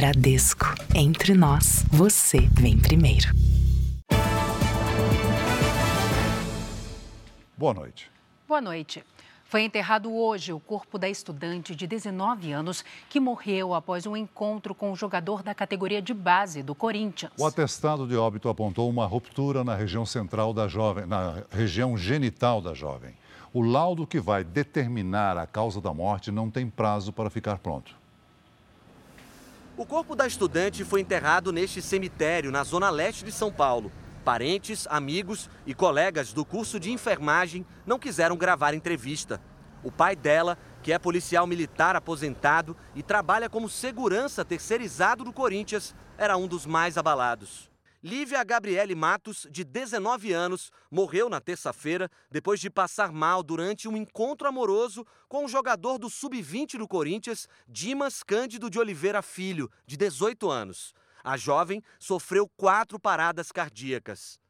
Bradesco. Entre nós, você vem primeiro. Boa noite. Boa noite. Foi enterrado hoje o corpo da estudante de 19 anos que morreu após um encontro com o jogador da categoria de base do Corinthians. O atestado de óbito apontou uma ruptura na região central da jovem, na região genital da jovem. O laudo que vai determinar a causa da morte não tem prazo para ficar pronto. O corpo da estudante foi enterrado neste cemitério, na zona leste de São Paulo. Parentes, amigos e colegas do curso de enfermagem não quiseram gravar entrevista. O pai dela, que é policial militar aposentado e trabalha como segurança terceirizado do Corinthians, era um dos mais abalados. Lívia Gabriele Matos, de 19 anos, morreu na terça-feira depois de passar mal durante um encontro amoroso com o jogador do sub-20 do Corinthians, Dimas Cândido de Oliveira Filho, de 18 anos. A jovem sofreu quatro paradas cardíacas.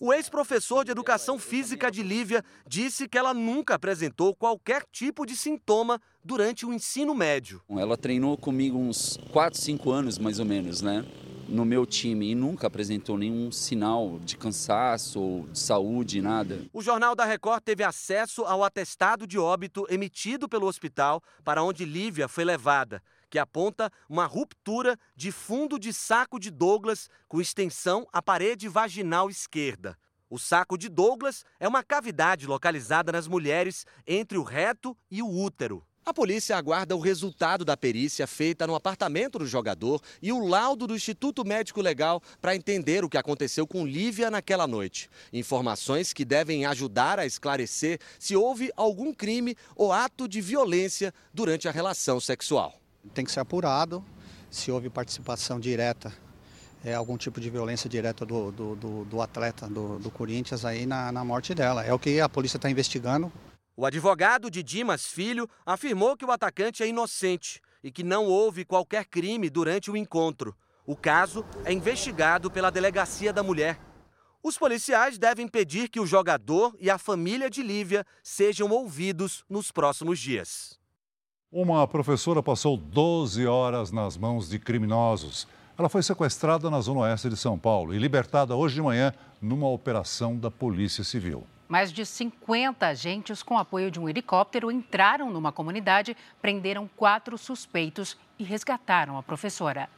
O ex-professor de educação física de Lívia disse que ela nunca apresentou qualquer tipo de sintoma durante o ensino médio. Ela treinou comigo uns 4, 5 anos mais ou menos, né? No meu time e nunca apresentou nenhum sinal de cansaço ou de saúde, nada. O Jornal da Record teve acesso ao atestado de óbito emitido pelo hospital para onde Lívia foi levada, que aponta uma ruptura de fundo de saco de Douglas com extensão à parede vaginal esquerda. O saco de Douglas é uma cavidade localizada nas mulheres entre o reto e o útero. A polícia aguarda o resultado da perícia feita no apartamento do jogador e o laudo do Instituto Médico Legal para entender o que aconteceu com Lívia naquela noite. Informações que devem ajudar a esclarecer se houve algum crime ou ato de violência durante a relação sexual. Tem que ser apurado se houve participação direta é, algum tipo de violência direta do, do, do, do atleta do, do, Corinthians aí na, na morte dela. É o que a polícia está investigando. O advogado de Dimas Filho afirmou que o atacante é inocente e que não houve qualquer crime durante o encontro. O caso é investigado pela Delegacia da Mulher. Os policiais devem pedir que o jogador e a família de Lívia sejam ouvidos nos próximos dias. Uma professora passou 12 horas nas mãos de criminosos. Ela foi sequestrada na zona oeste de São Paulo e libertada hoje de manhã numa operação da Polícia Civil. Mais de 50 agentes, com apoio de um helicóptero, entraram numa comunidade, prenderam quatro suspeitos e resgataram a professora.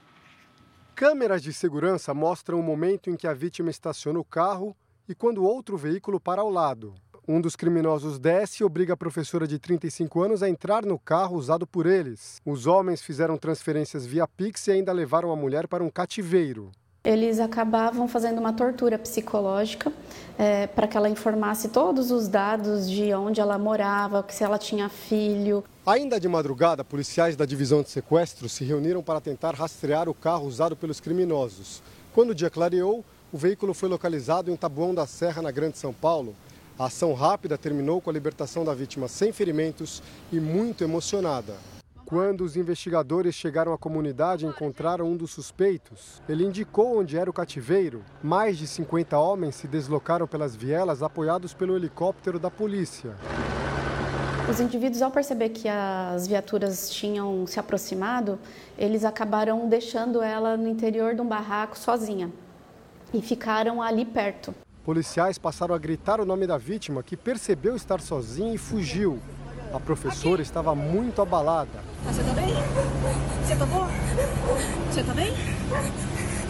Câmeras de segurança mostram o momento em que a vítima estaciona o carro e quando outro veículo para ao lado. Um dos criminosos desce e obriga a professora de 35 anos a entrar no carro usado por eles. Os homens fizeram transferências via Pix e ainda levaram a mulher para um cativeiro eles acabavam fazendo uma tortura psicológica é, para que ela informasse todos os dados de onde ela morava, se ela tinha filho. Ainda de madrugada, policiais da divisão de sequestro se reuniram para tentar rastrear o carro usado pelos criminosos. Quando o dia clareou, o veículo foi localizado em Tabuão da Serra, na Grande São Paulo. A ação rápida terminou com a libertação da vítima sem ferimentos e muito emocionada. Quando os investigadores chegaram à comunidade e encontraram um dos suspeitos, ele indicou onde era o cativeiro. Mais de 50 homens se deslocaram pelas vielas apoiados pelo helicóptero da polícia. Os indivíduos, ao perceber que as viaturas tinham se aproximado, eles acabaram deixando ela no interior de um barraco sozinha e ficaram ali perto. Policiais passaram a gritar o nome da vítima, que percebeu estar sozinha e fugiu. A professora estava muito abalada. Você tá bem? Você tá bom? Você tá bem?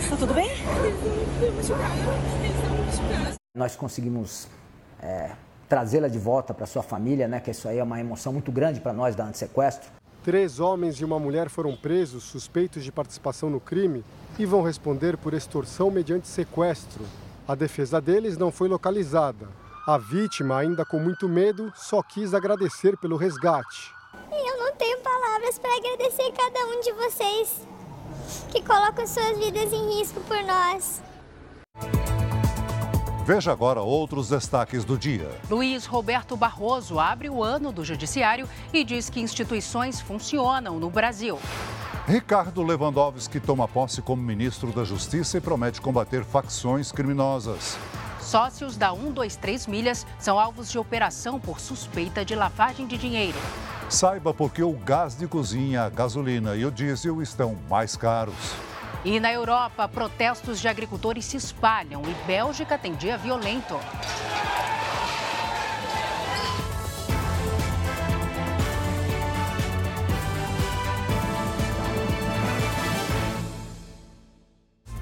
Tá tudo bem? Nós conseguimos é, trazê-la de volta para sua família, né? Que isso aí é uma emoção muito grande para nós da Antissequestro. Três homens e uma mulher foram presos suspeitos de participação no crime e vão responder por extorsão mediante sequestro. A defesa deles não foi localizada. A vítima, ainda com muito medo, só quis agradecer pelo resgate. Eu não tenho palavras para agradecer cada um de vocês que colocam suas vidas em risco por nós. Veja agora outros destaques do dia. Luiz Roberto Barroso abre o ano do Judiciário e diz que instituições funcionam no Brasil. Ricardo Lewandowski toma posse como ministro da Justiça e promete combater facções criminosas. Sócios da 123 Milhas são alvos de operação por suspeita de lavagem de dinheiro. Saiba por que o gás de cozinha, a gasolina e o diesel estão mais caros. E na Europa, protestos de agricultores se espalham e Bélgica tem dia violento.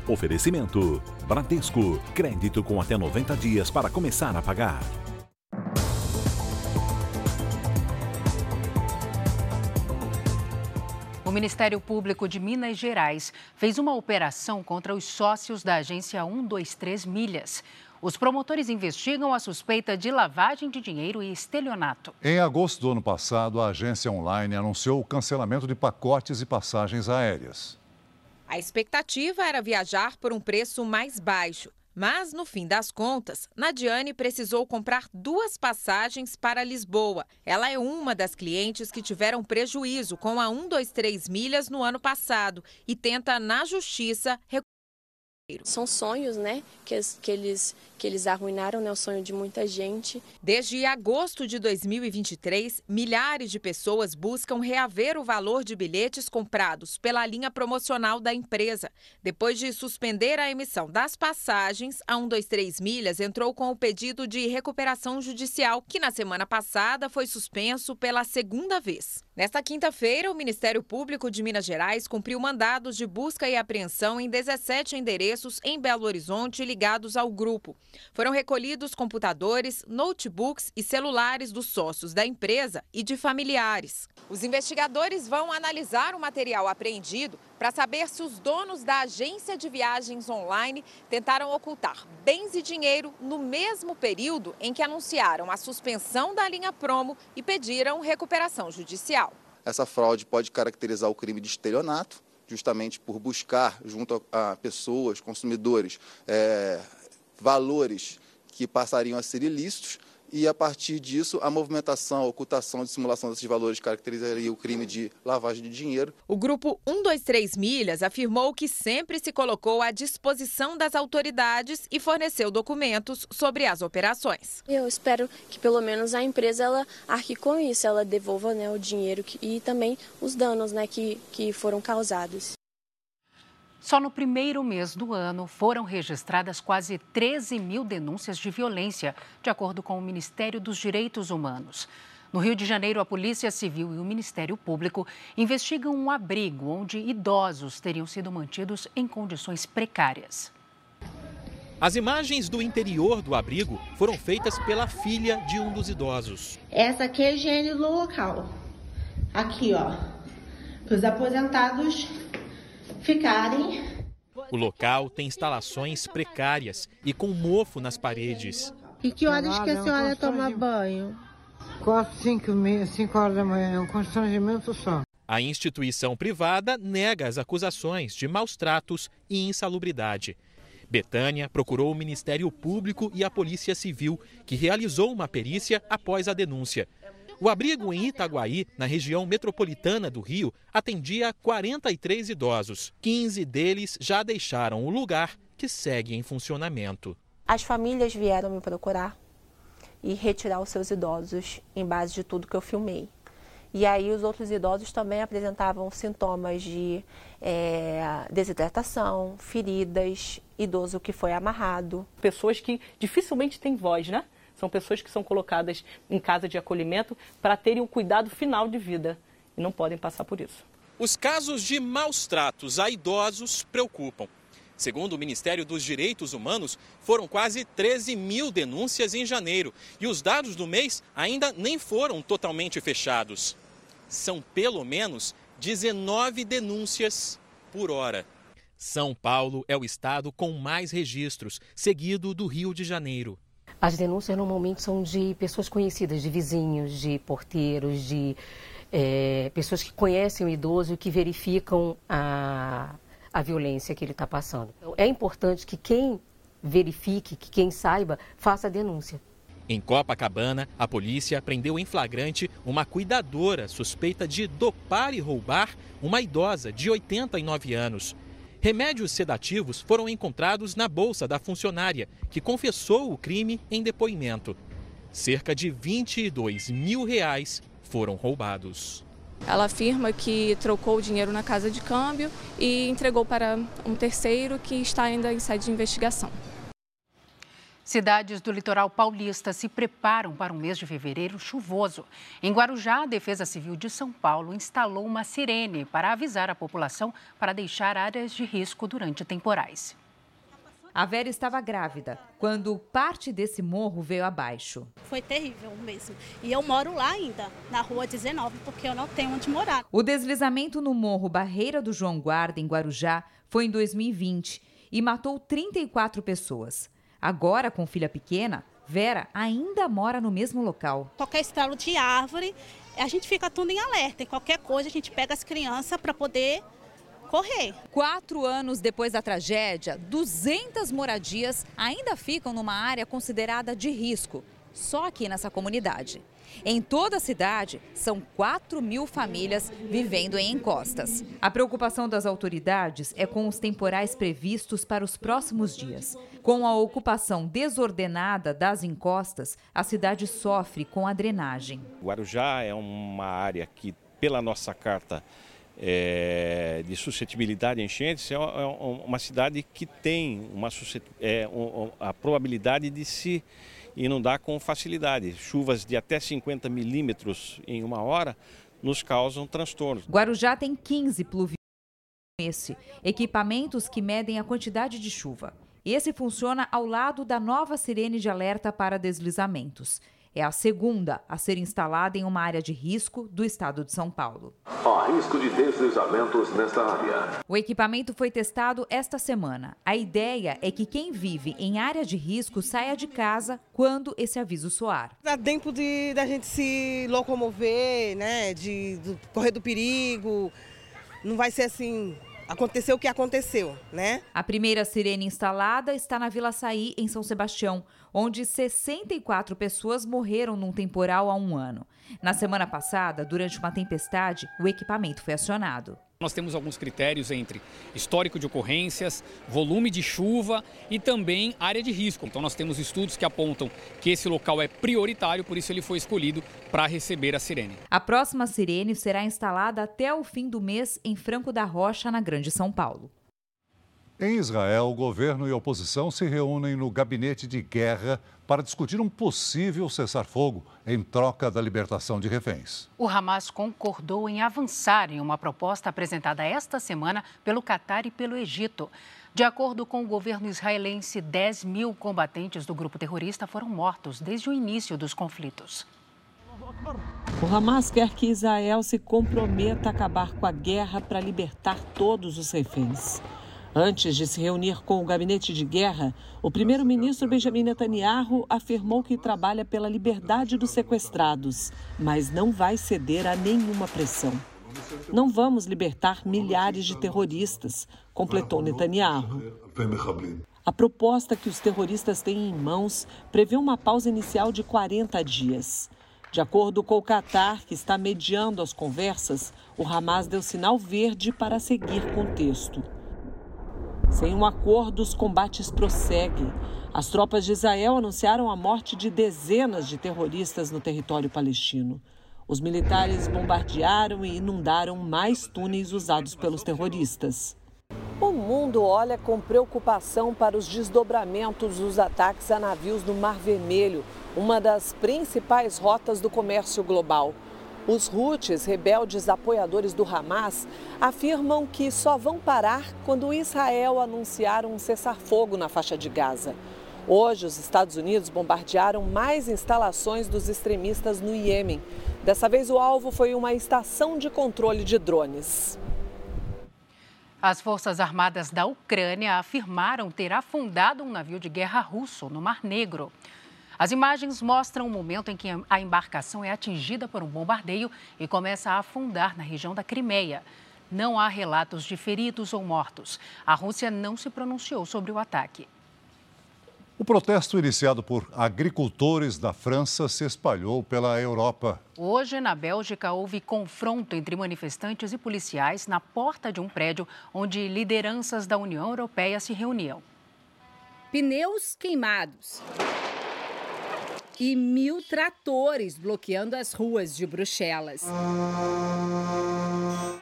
Oferecimento: Bradesco. Crédito com até 90 dias para começar a pagar. O Ministério Público de Minas Gerais fez uma operação contra os sócios da agência 123 Milhas. Os promotores investigam a suspeita de lavagem de dinheiro e estelionato. Em agosto do ano passado, a agência online anunciou o cancelamento de pacotes e passagens aéreas. A expectativa era viajar por um preço mais baixo. Mas, no fim das contas, Nadiane precisou comprar duas passagens para Lisboa. Ela é uma das clientes que tiveram prejuízo com a 123 milhas no ano passado e tenta, na justiça, são sonhos, né, que, que, eles, que eles arruinaram, né, o sonho de muita gente. Desde agosto de 2023, milhares de pessoas buscam reaver o valor de bilhetes comprados pela linha promocional da empresa. Depois de suspender a emissão das passagens, a 123 Milhas entrou com o pedido de recuperação judicial, que na semana passada foi suspenso pela segunda vez. Nesta quinta-feira, o Ministério Público de Minas Gerais cumpriu mandados de busca e apreensão em 17 endereços em Belo Horizonte ligados ao grupo. Foram recolhidos computadores, notebooks e celulares dos sócios da empresa e de familiares. Os investigadores vão analisar o material apreendido para saber se os donos da agência de viagens online tentaram ocultar bens e dinheiro no mesmo período em que anunciaram a suspensão da linha promo e pediram recuperação judicial. Essa fraude pode caracterizar o crime de estelionato, justamente por buscar, junto a pessoas, consumidores, é, valores que passariam a ser ilícitos e, a partir disso, a movimentação, a ocultação de simulação desses valores caracterizaria o crime de lavagem de dinheiro. O grupo 123 Milhas afirmou que sempre se colocou à disposição das autoridades e forneceu documentos sobre as operações. Eu espero que pelo menos a empresa ela arque com isso, ela devolva né, o dinheiro e também os danos né, que, que foram causados. Só no primeiro mês do ano foram registradas quase 13 mil denúncias de violência, de acordo com o Ministério dos Direitos Humanos. No Rio de Janeiro, a Polícia Civil e o Ministério Público investigam um abrigo onde idosos teriam sido mantidos em condições precárias. As imagens do interior do abrigo foram feitas pela filha de um dos idosos. Essa aqui é a higiene do local. Aqui, ó. Os aposentados ficarem. O local tem instalações precárias e com mofo nas paredes. E que horas que a senhora toma banho? Quatro, cinco, cinco horas da manhã, é um constrangimento só. A instituição privada nega as acusações de maus tratos e insalubridade. Betânia procurou o Ministério Público e a Polícia Civil, que realizou uma perícia após a denúncia. O abrigo em Itaguaí, na região metropolitana do Rio, atendia 43 idosos. 15 deles já deixaram o lugar, que segue em funcionamento. As famílias vieram me procurar e retirar os seus idosos em base de tudo que eu filmei. E aí os outros idosos também apresentavam sintomas de é, desidratação, feridas, idoso que foi amarrado. Pessoas que dificilmente têm voz, né? São pessoas que são colocadas em casa de acolhimento para terem um cuidado final de vida e não podem passar por isso. Os casos de maus tratos a idosos preocupam. Segundo o Ministério dos Direitos Humanos, foram quase 13 mil denúncias em janeiro e os dados do mês ainda nem foram totalmente fechados. São pelo menos 19 denúncias por hora. São Paulo é o estado com mais registros, seguido do Rio de Janeiro. As denúncias normalmente são de pessoas conhecidas, de vizinhos, de porteiros, de é, pessoas que conhecem o idoso e que verificam a, a violência que ele está passando. Então, é importante que quem verifique, que quem saiba, faça a denúncia. Em Copacabana, a polícia prendeu em flagrante uma cuidadora suspeita de dopar e roubar uma idosa de 89 anos. Remédios sedativos foram encontrados na bolsa da funcionária, que confessou o crime em depoimento. Cerca de 22 mil reais foram roubados. Ela afirma que trocou o dinheiro na casa de câmbio e entregou para um terceiro que está ainda em sede de investigação. Cidades do litoral paulista se preparam para um mês de fevereiro chuvoso. Em Guarujá, a Defesa Civil de São Paulo instalou uma sirene para avisar a população para deixar áreas de risco durante temporais. A Vera estava grávida quando parte desse morro veio abaixo. Foi terrível mesmo. E eu moro lá ainda, na rua 19, porque eu não tenho onde morar. O deslizamento no morro Barreira do João Guarda, em Guarujá, foi em 2020 e matou 34 pessoas. Agora, com filha pequena, Vera ainda mora no mesmo local. Qualquer estralo de árvore, a gente fica tudo em alerta. Em qualquer coisa, a gente pega as crianças para poder correr. Quatro anos depois da tragédia, 200 moradias ainda ficam numa área considerada de risco, só aqui nessa comunidade. Em toda a cidade, são 4 mil famílias vivendo em encostas. A preocupação das autoridades é com os temporais previstos para os próximos dias. Com a ocupação desordenada das encostas, a cidade sofre com a drenagem. Guarujá é uma área que, pela nossa carta é, de suscetibilidade a enchentes, é, é uma cidade que tem uma, é, a probabilidade de se inundar com facilidade. Chuvas de até 50 milímetros em uma hora nos causam transtornos. Guarujá tem 15 pluviômetros equipamentos que medem a quantidade de chuva. Esse funciona ao lado da nova sirene de alerta para deslizamentos. É a segunda a ser instalada em uma área de risco do estado de São Paulo. Há risco de deslizamentos nesta área. O equipamento foi testado esta semana. A ideia é que quem vive em área de risco saia de casa quando esse aviso soar. Dá tempo de da gente se locomover, né, de do, correr do perigo. Não vai ser assim aconteceu o que aconteceu, né? A primeira sirene instalada está na Vila Saí, em São Sebastião onde 64 pessoas morreram num temporal há um ano. Na semana passada, durante uma tempestade, o equipamento foi acionado. Nós temos alguns critérios entre histórico de ocorrências, volume de chuva e também área de risco. Então, nós temos estudos que apontam que esse local é prioritário, por isso ele foi escolhido para receber a sirene. A próxima sirene será instalada até o fim do mês em Franco da Rocha, na Grande São Paulo. Em Israel, o governo e a oposição se reúnem no gabinete de guerra para discutir um possível cessar-fogo em troca da libertação de reféns. O Hamas concordou em avançar em uma proposta apresentada esta semana pelo Catar e pelo Egito. De acordo com o governo israelense, 10 mil combatentes do grupo terrorista foram mortos desde o início dos conflitos. O Hamas quer que Israel se comprometa a acabar com a guerra para libertar todos os reféns. Antes de se reunir com o gabinete de guerra, o primeiro-ministro Benjamin Netanyahu afirmou que trabalha pela liberdade dos sequestrados, mas não vai ceder a nenhuma pressão. Não vamos libertar milhares de terroristas, completou Netanyahu. A proposta que os terroristas têm em mãos prevê uma pausa inicial de 40 dias. De acordo com o Qatar, que está mediando as conversas, o Hamas deu sinal verde para seguir com o texto. Sem um acordo, os combates prosseguem. As tropas de Israel anunciaram a morte de dezenas de terroristas no território palestino. Os militares bombardearam e inundaram mais túneis usados pelos terroristas. O mundo olha com preocupação para os desdobramentos dos ataques a navios no Mar Vermelho, uma das principais rotas do comércio global. Os Houthis, rebeldes apoiadores do Hamas, afirmam que só vão parar quando Israel anunciar um cessar-fogo na faixa de Gaza. Hoje, os Estados Unidos bombardearam mais instalações dos extremistas no Iêmen. Dessa vez, o alvo foi uma estação de controle de drones. As Forças Armadas da Ucrânia afirmaram ter afundado um navio de guerra russo no Mar Negro. As imagens mostram o momento em que a embarcação é atingida por um bombardeio e começa a afundar na região da Crimeia. Não há relatos de feridos ou mortos. A Rússia não se pronunciou sobre o ataque. O protesto iniciado por agricultores da França se espalhou pela Europa. Hoje, na Bélgica, houve confronto entre manifestantes e policiais na porta de um prédio onde lideranças da União Europeia se reuniam. Pneus queimados e mil tratores bloqueando as ruas de Bruxelas.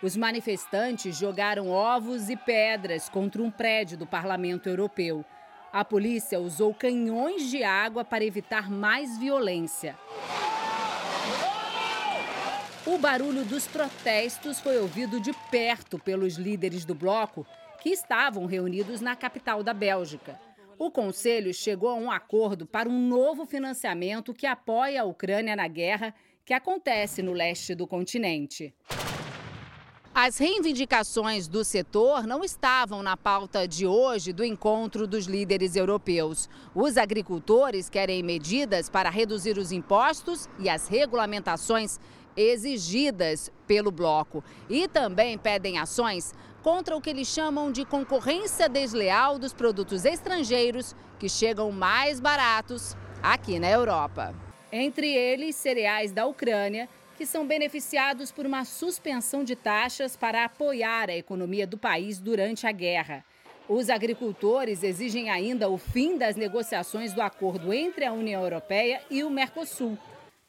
Os manifestantes jogaram ovos e pedras contra um prédio do Parlamento Europeu. A polícia usou canhões de água para evitar mais violência. O barulho dos protestos foi ouvido de perto pelos líderes do bloco, que estavam reunidos na capital da Bélgica. O Conselho chegou a um acordo para um novo financiamento que apoia a Ucrânia na guerra que acontece no leste do continente. As reivindicações do setor não estavam na pauta de hoje do encontro dos líderes europeus. Os agricultores querem medidas para reduzir os impostos e as regulamentações exigidas pelo bloco. E também pedem ações contra o que eles chamam de concorrência desleal dos produtos estrangeiros que chegam mais baratos aqui na Europa. Entre eles, cereais da Ucrânia que são beneficiados por uma suspensão de taxas para apoiar a economia do país durante a guerra. Os agricultores exigem ainda o fim das negociações do acordo entre a União Europeia e o Mercosul.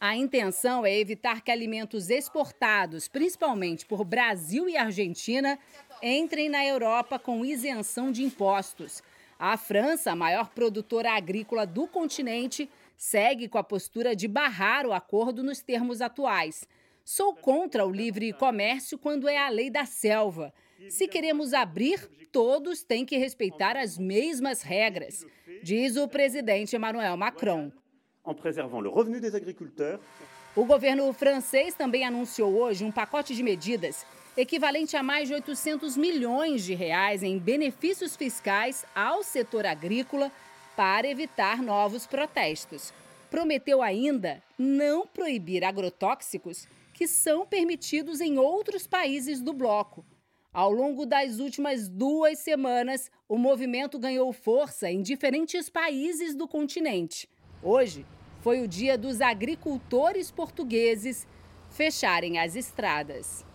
A intenção é evitar que alimentos exportados, principalmente por Brasil e Argentina, entrem na Europa com isenção de impostos. A França, a maior produtora agrícola do continente, segue com a postura de barrar o acordo nos termos atuais. Sou contra o livre comércio quando é a lei da selva. Se queremos abrir, todos têm que respeitar as mesmas regras, diz o presidente Emmanuel Macron. O governo francês também anunciou hoje um pacote de medidas equivalente a mais de 800 milhões de reais em benefícios fiscais ao setor agrícola para evitar novos protestos. Prometeu ainda não proibir agrotóxicos que são permitidos em outros países do bloco. Ao longo das últimas duas semanas, o movimento ganhou força em diferentes países do continente. Hoje foi o dia dos agricultores portugueses fecharem as estradas.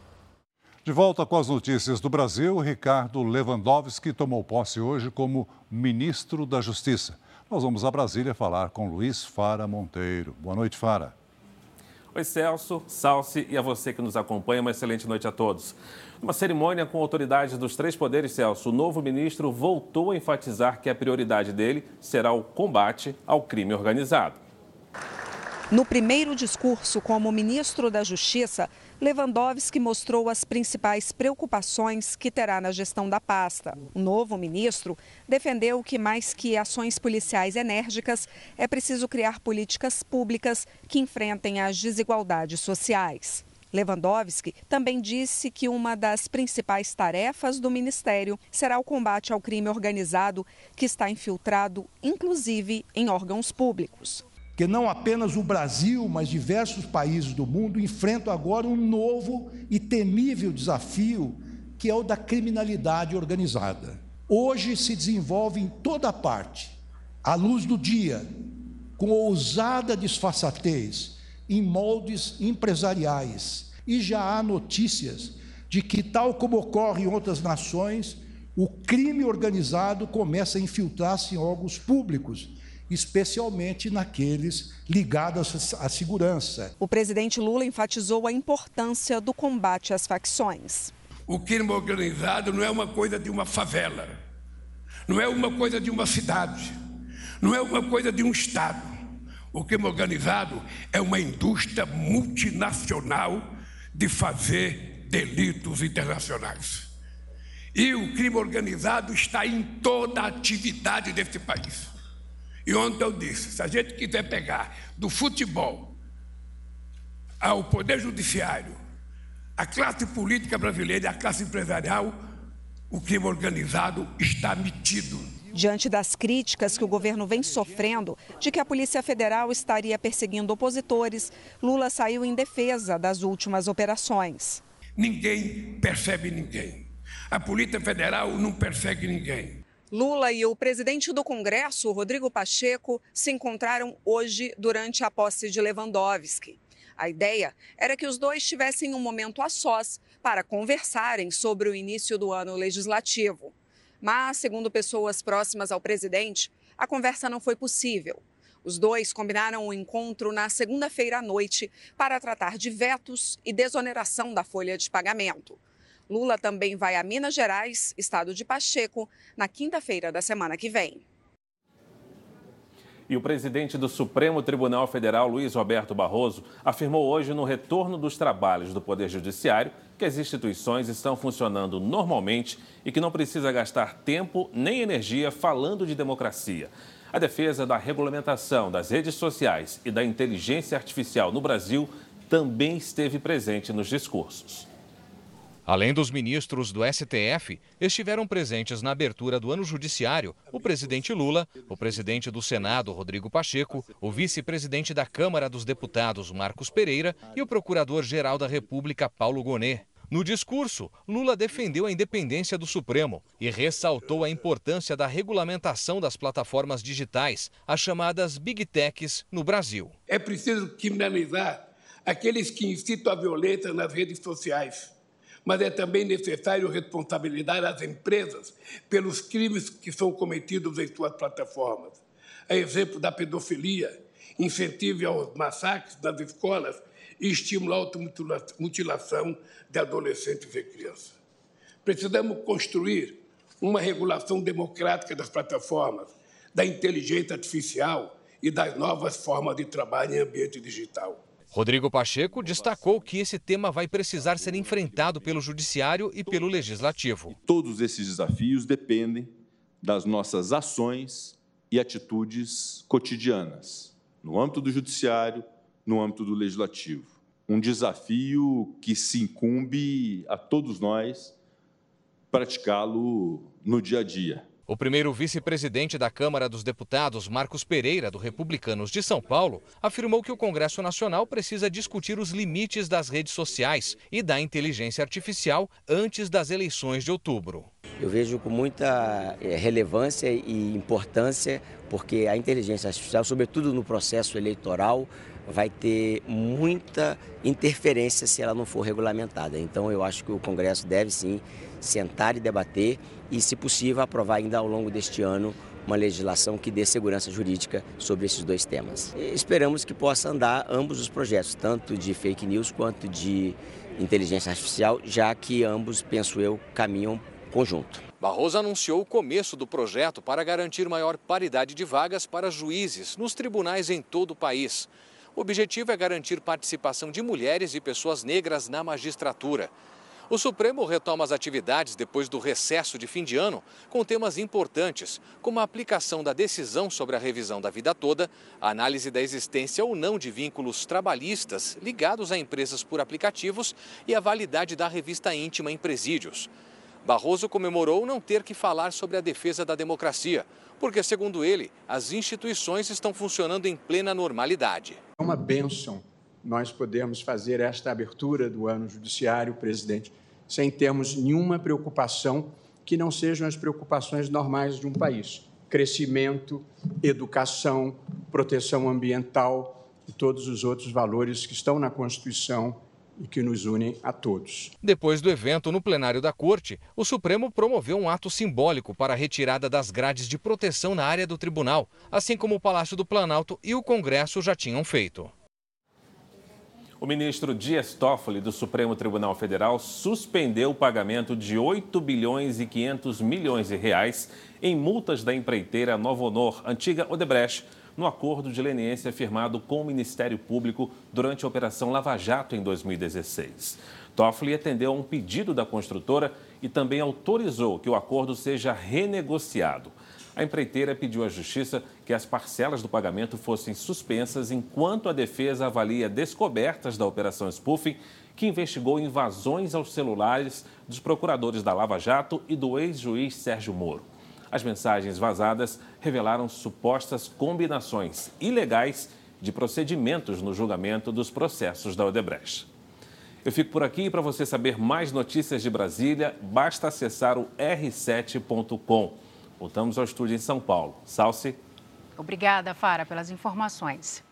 De volta com as notícias do Brasil, Ricardo Lewandowski tomou posse hoje como ministro da Justiça. Nós vamos a Brasília falar com Luiz Fara Monteiro. Boa noite, Fara. Oi, Celso, Salsi e a você que nos acompanha. Uma excelente noite a todos. Uma cerimônia com autoridades dos três poderes, Celso, o novo ministro voltou a enfatizar que a prioridade dele será o combate ao crime organizado. No primeiro discurso como ministro da Justiça, Lewandowski mostrou as principais preocupações que terá na gestão da pasta. O novo ministro defendeu que, mais que ações policiais enérgicas, é preciso criar políticas públicas que enfrentem as desigualdades sociais. Lewandowski também disse que uma das principais tarefas do ministério será o combate ao crime organizado, que está infiltrado, inclusive, em órgãos públicos que não apenas o Brasil, mas diversos países do mundo enfrentam agora um novo e temível desafio, que é o da criminalidade organizada. Hoje se desenvolve em toda parte, à luz do dia, com ousada disfarçatez, em moldes empresariais. E já há notícias de que, tal como ocorre em outras nações, o crime organizado começa a infiltrar-se em órgãos públicos especialmente naqueles ligados à segurança. O presidente Lula enfatizou a importância do combate às facções. O crime organizado não é uma coisa de uma favela, não é uma coisa de uma cidade, não é uma coisa de um estado. O crime organizado é uma indústria multinacional de fazer delitos internacionais. E o crime organizado está em toda a atividade deste país. E ontem eu disse: se a gente quiser pegar do futebol ao Poder Judiciário, a classe política brasileira e a classe empresarial, o crime organizado está metido. Diante das críticas que o governo vem sofrendo de que a Polícia Federal estaria perseguindo opositores, Lula saiu em defesa das últimas operações. Ninguém percebe ninguém. A Polícia Federal não persegue ninguém. Lula e o presidente do Congresso, Rodrigo Pacheco, se encontraram hoje durante a posse de Lewandowski. A ideia era que os dois tivessem um momento a sós para conversarem sobre o início do ano legislativo. Mas, segundo pessoas próximas ao presidente, a conversa não foi possível. Os dois combinaram um encontro na segunda-feira à noite para tratar de vetos e desoneração da folha de pagamento. Lula também vai a Minas Gerais, estado de Pacheco, na quinta-feira da semana que vem. E o presidente do Supremo Tribunal Federal, Luiz Roberto Barroso, afirmou hoje no retorno dos trabalhos do Poder Judiciário que as instituições estão funcionando normalmente e que não precisa gastar tempo nem energia falando de democracia. A defesa da regulamentação das redes sociais e da inteligência artificial no Brasil também esteve presente nos discursos. Além dos ministros do STF, estiveram presentes na abertura do ano judiciário o presidente Lula, o presidente do Senado, Rodrigo Pacheco, o vice-presidente da Câmara dos Deputados, Marcos Pereira, e o procurador-geral da República, Paulo Gonet. No discurso, Lula defendeu a independência do Supremo e ressaltou a importância da regulamentação das plataformas digitais, as chamadas Big Techs, no Brasil. É preciso criminalizar aqueles que incitam a violência nas redes sociais mas é também necessário responsabilizar as empresas pelos crimes que são cometidos em suas plataformas. A exemplo da pedofilia, incentive aos massacres nas escolas e estimula a automutilação de adolescentes e crianças. Precisamos construir uma regulação democrática das plataformas, da inteligência artificial e das novas formas de trabalho em ambiente digital. Rodrigo Pacheco destacou que esse tema vai precisar ser enfrentado pelo Judiciário e pelo Legislativo. Todos esses desafios dependem das nossas ações e atitudes cotidianas, no âmbito do Judiciário, no âmbito do Legislativo. Um desafio que se incumbe a todos nós praticá-lo no dia a dia. O primeiro vice-presidente da Câmara dos Deputados, Marcos Pereira, do Republicanos de São Paulo, afirmou que o Congresso Nacional precisa discutir os limites das redes sociais e da inteligência artificial antes das eleições de outubro. Eu vejo com muita eh, relevância e importância, porque a inteligência artificial, sobretudo no processo eleitoral, vai ter muita interferência se ela não for regulamentada. Então, eu acho que o Congresso deve sim sentar e debater e, se possível, aprovar ainda ao longo deste ano uma legislação que dê segurança jurídica sobre esses dois temas. E esperamos que possa andar ambos os projetos, tanto de fake news quanto de inteligência artificial, já que ambos, penso eu, caminham conjunto. Barroso anunciou o começo do projeto para garantir maior paridade de vagas para juízes nos tribunais em todo o país. O objetivo é garantir participação de mulheres e pessoas negras na magistratura. O Supremo retoma as atividades depois do recesso de fim de ano, com temas importantes, como a aplicação da decisão sobre a revisão da vida toda, a análise da existência ou não de vínculos trabalhistas ligados a empresas por aplicativos e a validade da revista íntima em presídios. Barroso comemorou não ter que falar sobre a defesa da democracia, porque, segundo ele, as instituições estão funcionando em plena normalidade. É uma bênção nós podemos fazer esta abertura do ano judiciário, presidente, sem termos nenhuma preocupação que não sejam as preocupações normais de um país: crescimento, educação, proteção ambiental e todos os outros valores que estão na Constituição e que nos unem a todos. Depois do evento no plenário da Corte, o Supremo promoveu um ato simbólico para a retirada das grades de proteção na área do tribunal, assim como o Palácio do Planalto e o Congresso já tinham feito. O ministro Dias Toffoli, do Supremo Tribunal Federal, suspendeu o pagamento de 8 bilhões e 500 milhões de reais em multas da empreiteira Novo Honor, antiga Odebrecht, no acordo de leniência firmado com o Ministério Público durante a Operação Lava Jato em 2016. Toffoli atendeu a um pedido da construtora e também autorizou que o acordo seja renegociado. A empreiteira pediu à Justiça que as parcelas do pagamento fossem suspensas enquanto a defesa avalia descobertas da Operação Spoofing, que investigou invasões aos celulares dos procuradores da Lava Jato e do ex-juiz Sérgio Moro. As mensagens vazadas revelaram supostas combinações ilegais de procedimentos no julgamento dos processos da Odebrecht. Eu fico por aqui e para você saber mais notícias de Brasília, basta acessar o r7.com. Voltamos ao estúdio em São Paulo. Salce. Obrigada, Fara, pelas informações.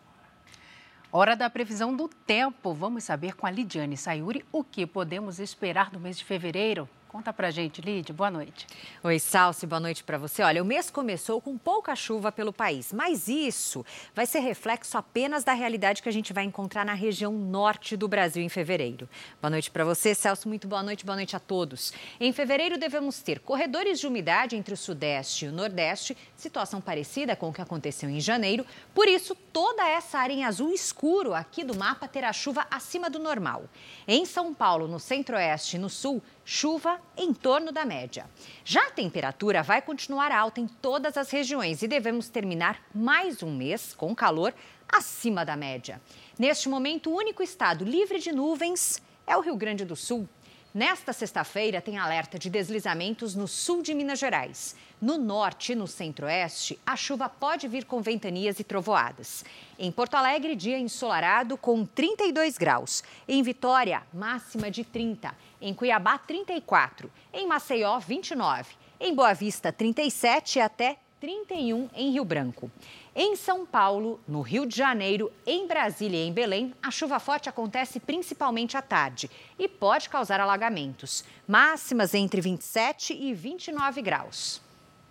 Hora da previsão do tempo. Vamos saber com a Lidiane Sayuri o que podemos esperar no mês de fevereiro. Conta pra gente, Lídia. Boa noite. Oi, Salsi, boa noite para você. Olha, o mês começou com pouca chuva pelo país, mas isso vai ser reflexo apenas da realidade que a gente vai encontrar na região norte do Brasil em fevereiro. Boa noite para você, Celso. Muito boa noite, boa noite a todos. Em fevereiro devemos ter corredores de umidade entre o sudeste e o nordeste, situação parecida com o que aconteceu em janeiro. Por isso, toda essa área em azul escuro aqui do mapa terá chuva acima do normal. Em São Paulo, no centro-oeste e no sul, chuva em torno da média. Já a temperatura vai continuar alta em todas as regiões e devemos terminar mais um mês com calor acima da média. Neste momento, o único estado livre de nuvens é o Rio Grande do Sul. Nesta sexta-feira, tem alerta de deslizamentos no sul de Minas Gerais. No norte e no centro-oeste, a chuva pode vir com ventanias e trovoadas. Em Porto Alegre, dia ensolarado com 32 graus. Em Vitória, máxima de 30. Em Cuiabá, 34. Em Maceió, 29. Em Boa Vista, 37 e até 31 em Rio Branco. Em São Paulo, no Rio de Janeiro, em Brasília e em Belém, a chuva forte acontece principalmente à tarde e pode causar alagamentos. Máximas entre 27 e 29 graus.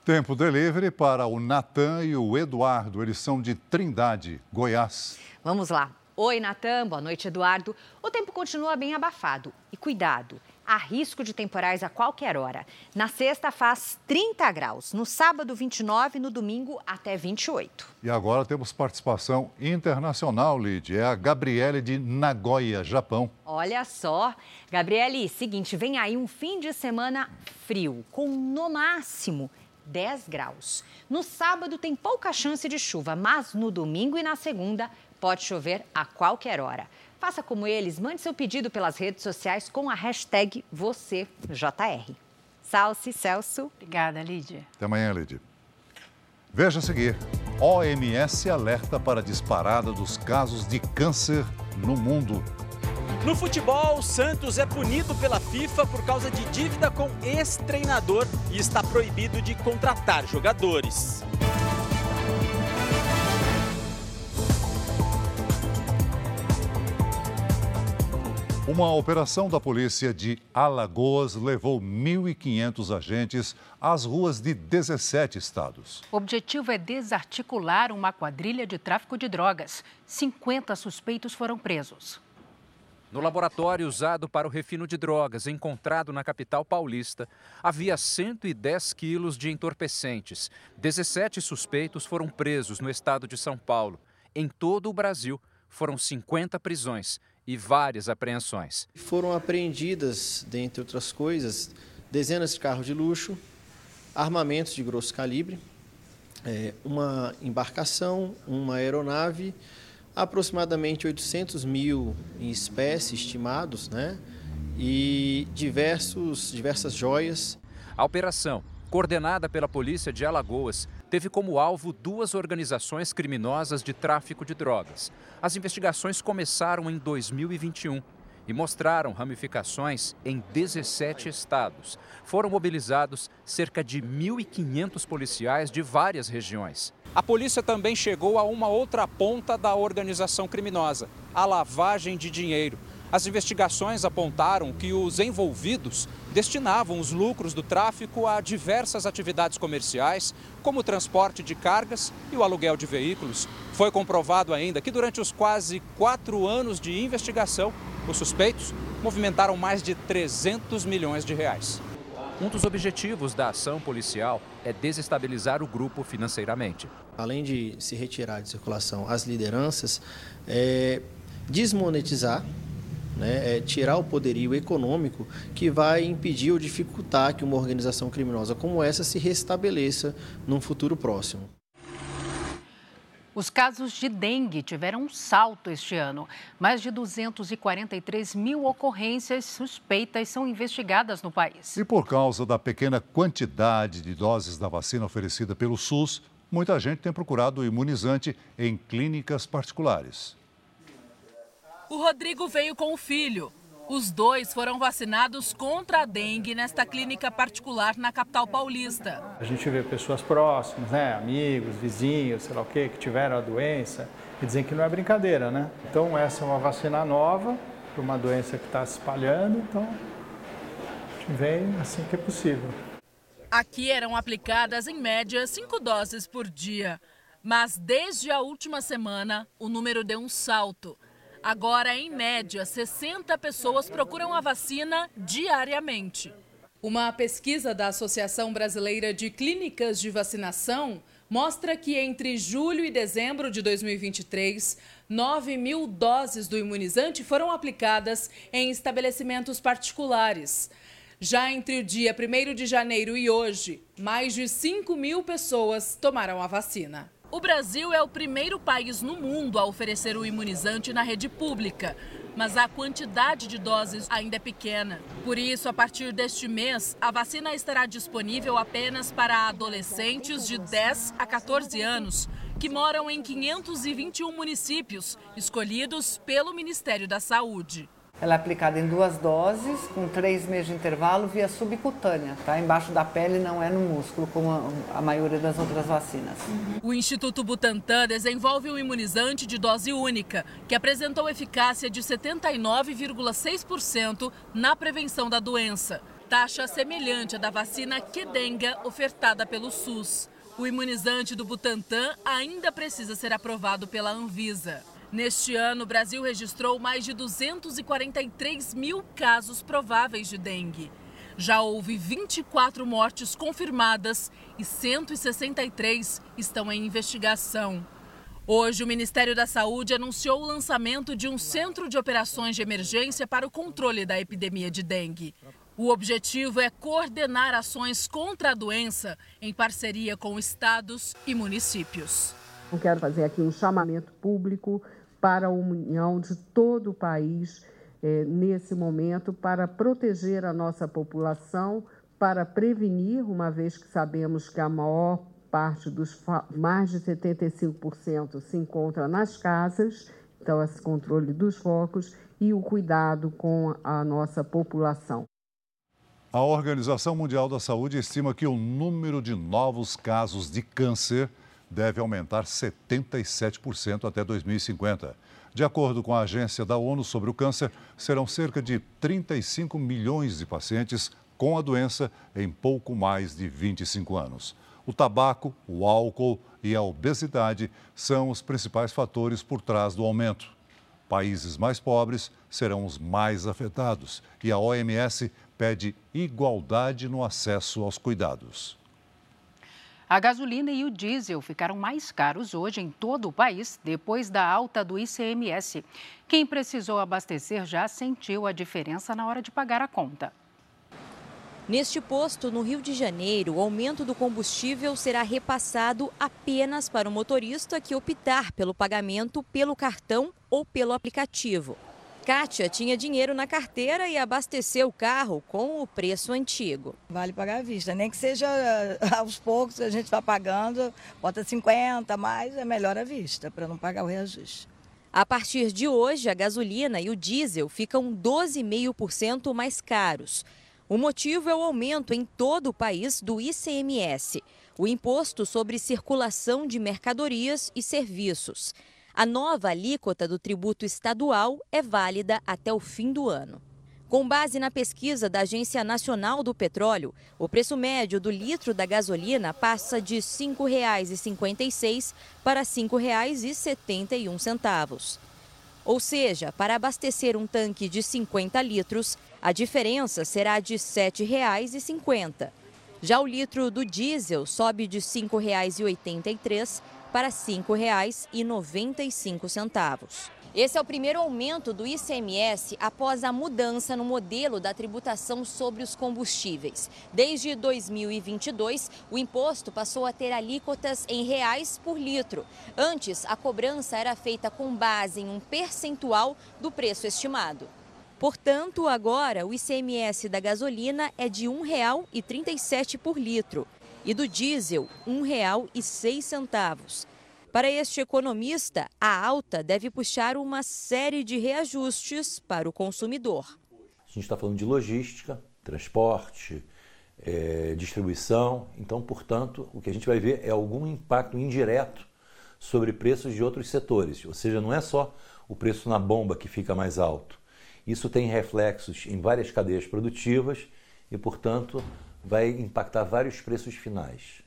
Tempo delivery para o Natan e o Eduardo. Eles são de Trindade, Goiás. Vamos lá. Oi, Natan. Boa noite, Eduardo. O tempo continua bem abafado. E cuidado, há risco de temporais a qualquer hora. Na sexta faz 30 graus, no sábado 29, no domingo até 28. E agora temos participação internacional, Lid. É a Gabriele de Nagoya, Japão. Olha só, Gabriele, seguinte, vem aí um fim de semana frio, com no máximo 10 graus. No sábado tem pouca chance de chuva, mas no domingo e na segunda pode chover a qualquer hora. Faça como eles, mande seu pedido pelas redes sociais com a hashtag VocêJR. Salce, Celso. Obrigada, Lídia. Até amanhã, Lídia. Veja a seguir. OMS alerta para a disparada dos casos de câncer no mundo. No futebol, Santos é punido pela FIFA por causa de dívida com ex-treinador e está proibido de contratar jogadores. Uma operação da polícia de Alagoas levou 1.500 agentes às ruas de 17 estados. O objetivo é desarticular uma quadrilha de tráfico de drogas. 50 suspeitos foram presos. No laboratório usado para o refino de drogas encontrado na capital paulista, havia 110 quilos de entorpecentes. 17 suspeitos foram presos no estado de São Paulo. Em todo o Brasil, foram 50 prisões e várias apreensões. Foram apreendidas, dentre outras coisas, dezenas de carros de luxo, armamentos de grosso calibre, é, uma embarcação, uma aeronave, aproximadamente 800 mil em espécie estimados, né? E diversos, diversas joias. A operação, coordenada pela polícia de Alagoas, teve como alvo duas organizações criminosas de tráfico de drogas. As investigações começaram em 2021 e mostraram ramificações em 17 estados. Foram mobilizados cerca de 1.500 policiais de várias regiões. A polícia também chegou a uma outra ponta da organização criminosa, a lavagem de dinheiro. As investigações apontaram que os envolvidos destinavam os lucros do tráfico a diversas atividades comerciais, como o transporte de cargas e o aluguel de veículos. Foi comprovado ainda que durante os quase quatro anos de investigação, os suspeitos movimentaram mais de 300 milhões de reais. Um dos objetivos da ação policial é desestabilizar o grupo financeiramente. Além de se retirar de circulação as lideranças, é desmonetizar né, é tirar o poderio econômico que vai impedir ou dificultar que uma organização criminosa como essa se restabeleça num futuro próximo. Os casos de dengue tiveram um salto este ano. Mais de 243 mil ocorrências suspeitas são investigadas no país. E por causa da pequena quantidade de doses da vacina oferecida pelo SUS, muita gente tem procurado o imunizante em clínicas particulares. O Rodrigo veio com o filho. Os dois foram vacinados contra a dengue nesta clínica particular na capital paulista. A gente vê pessoas próximas, né, amigos, vizinhos, sei lá o quê, que tiveram a doença e dizem que não é brincadeira, né? Então essa é uma vacina nova para uma doença que está se espalhando, então a gente vem assim que é possível. Aqui eram aplicadas em média cinco doses por dia. Mas desde a última semana, o número deu um salto. Agora, em média, 60 pessoas procuram a vacina diariamente. Uma pesquisa da Associação Brasileira de Clínicas de Vacinação mostra que entre julho e dezembro de 2023, 9 mil doses do imunizante foram aplicadas em estabelecimentos particulares. Já entre o dia 1 de janeiro e hoje, mais de 5 mil pessoas tomaram a vacina. O Brasil é o primeiro país no mundo a oferecer o imunizante na rede pública, mas a quantidade de doses ainda é pequena. Por isso, a partir deste mês, a vacina estará disponível apenas para adolescentes de 10 a 14 anos que moram em 521 municípios escolhidos pelo Ministério da Saúde. Ela é aplicada em duas doses, com três meses de intervalo, via subcutânea, tá? Embaixo da pele, não é no músculo, como a, maioria das outras vacinas. O Instituto Butantan desenvolve um imunizante de dose única, que apresentou eficácia de 79,6% na prevenção da doença. Taxa semelhante à da vacina Kedenga, ofertada pelo SUS. O imunizante do Butantan ainda precisa ser aprovado pela Anvisa. Neste ano, o Brasil registrou mais de 243 mil casos prováveis de dengue. Já houve 24 mortes confirmadas e 163 estão em investigação. Hoje, o Ministério da Saúde anunciou o lançamento de um centro de operações de emergência para o controle da epidemia de dengue. O objetivo é coordenar ações contra a doença em parceria com estados e municípios. Eu quero fazer aqui um chamamento público para a união de todo o país é, nesse momento para proteger a nossa população, para prevenir, uma vez que sabemos que a maior parte dos mais de 75% se encontra nas casas, então esse controle dos focos e o cuidado com a nossa população. A Organização Mundial da Saúde estima que o número de novos casos de câncer deve aumentar 77% até 2050. De acordo com a agência da ONU sobre o câncer, serão cerca de 35 milhões de pacientes com a doença em pouco mais de 25 anos. O tabaco, o álcool e a obesidade são os principais fatores por trás do aumento. Países mais pobres serão os mais afetados e a OMS pede igualdade no acesso aos cuidados. A gasolina e o diesel ficaram mais caros hoje em todo o país depois da alta do ICMS. Quem precisou abastecer já sentiu a diferença na hora de pagar a conta. Neste posto, no Rio de Janeiro, o aumento do combustível será repassado apenas para o motorista que optar pelo pagamento pelo cartão ou pelo aplicativo. Kátia tinha dinheiro na carteira e abasteceu o carro com o preço antigo. Vale pagar à vista, nem que seja aos poucos a gente vai pagando, bota 50 mais, é melhor à vista, para não pagar o reajuste. A partir de hoje, a gasolina e o diesel ficam 12,5% mais caros. O motivo é o aumento em todo o país do ICMS, o Imposto sobre Circulação de Mercadorias e Serviços. A nova alíquota do tributo estadual é válida até o fim do ano. Com base na pesquisa da Agência Nacional do Petróleo, o preço médio do litro da gasolina passa de R$ 5,56 para R$ 5,71. Ou seja, para abastecer um tanque de 50 litros, a diferença será de R$ 7,50. Já o litro do diesel sobe de R$ 5,83 para R$ 5,95. Esse é o primeiro aumento do ICMS após a mudança no modelo da tributação sobre os combustíveis. Desde 2022, o imposto passou a ter alíquotas em reais por litro. Antes, a cobrança era feita com base em um percentual do preço estimado. Portanto, agora o ICMS da gasolina é de R$ 1,37 por litro e do diesel R$ 1,06. Para este economista, a alta deve puxar uma série de reajustes para o consumidor. A gente está falando de logística, transporte, é, distribuição, então, portanto, o que a gente vai ver é algum impacto indireto sobre preços de outros setores, ou seja, não é só o preço na bomba que fica mais alto. Isso tem reflexos em várias cadeias produtivas e, portanto, vai impactar vários preços finais.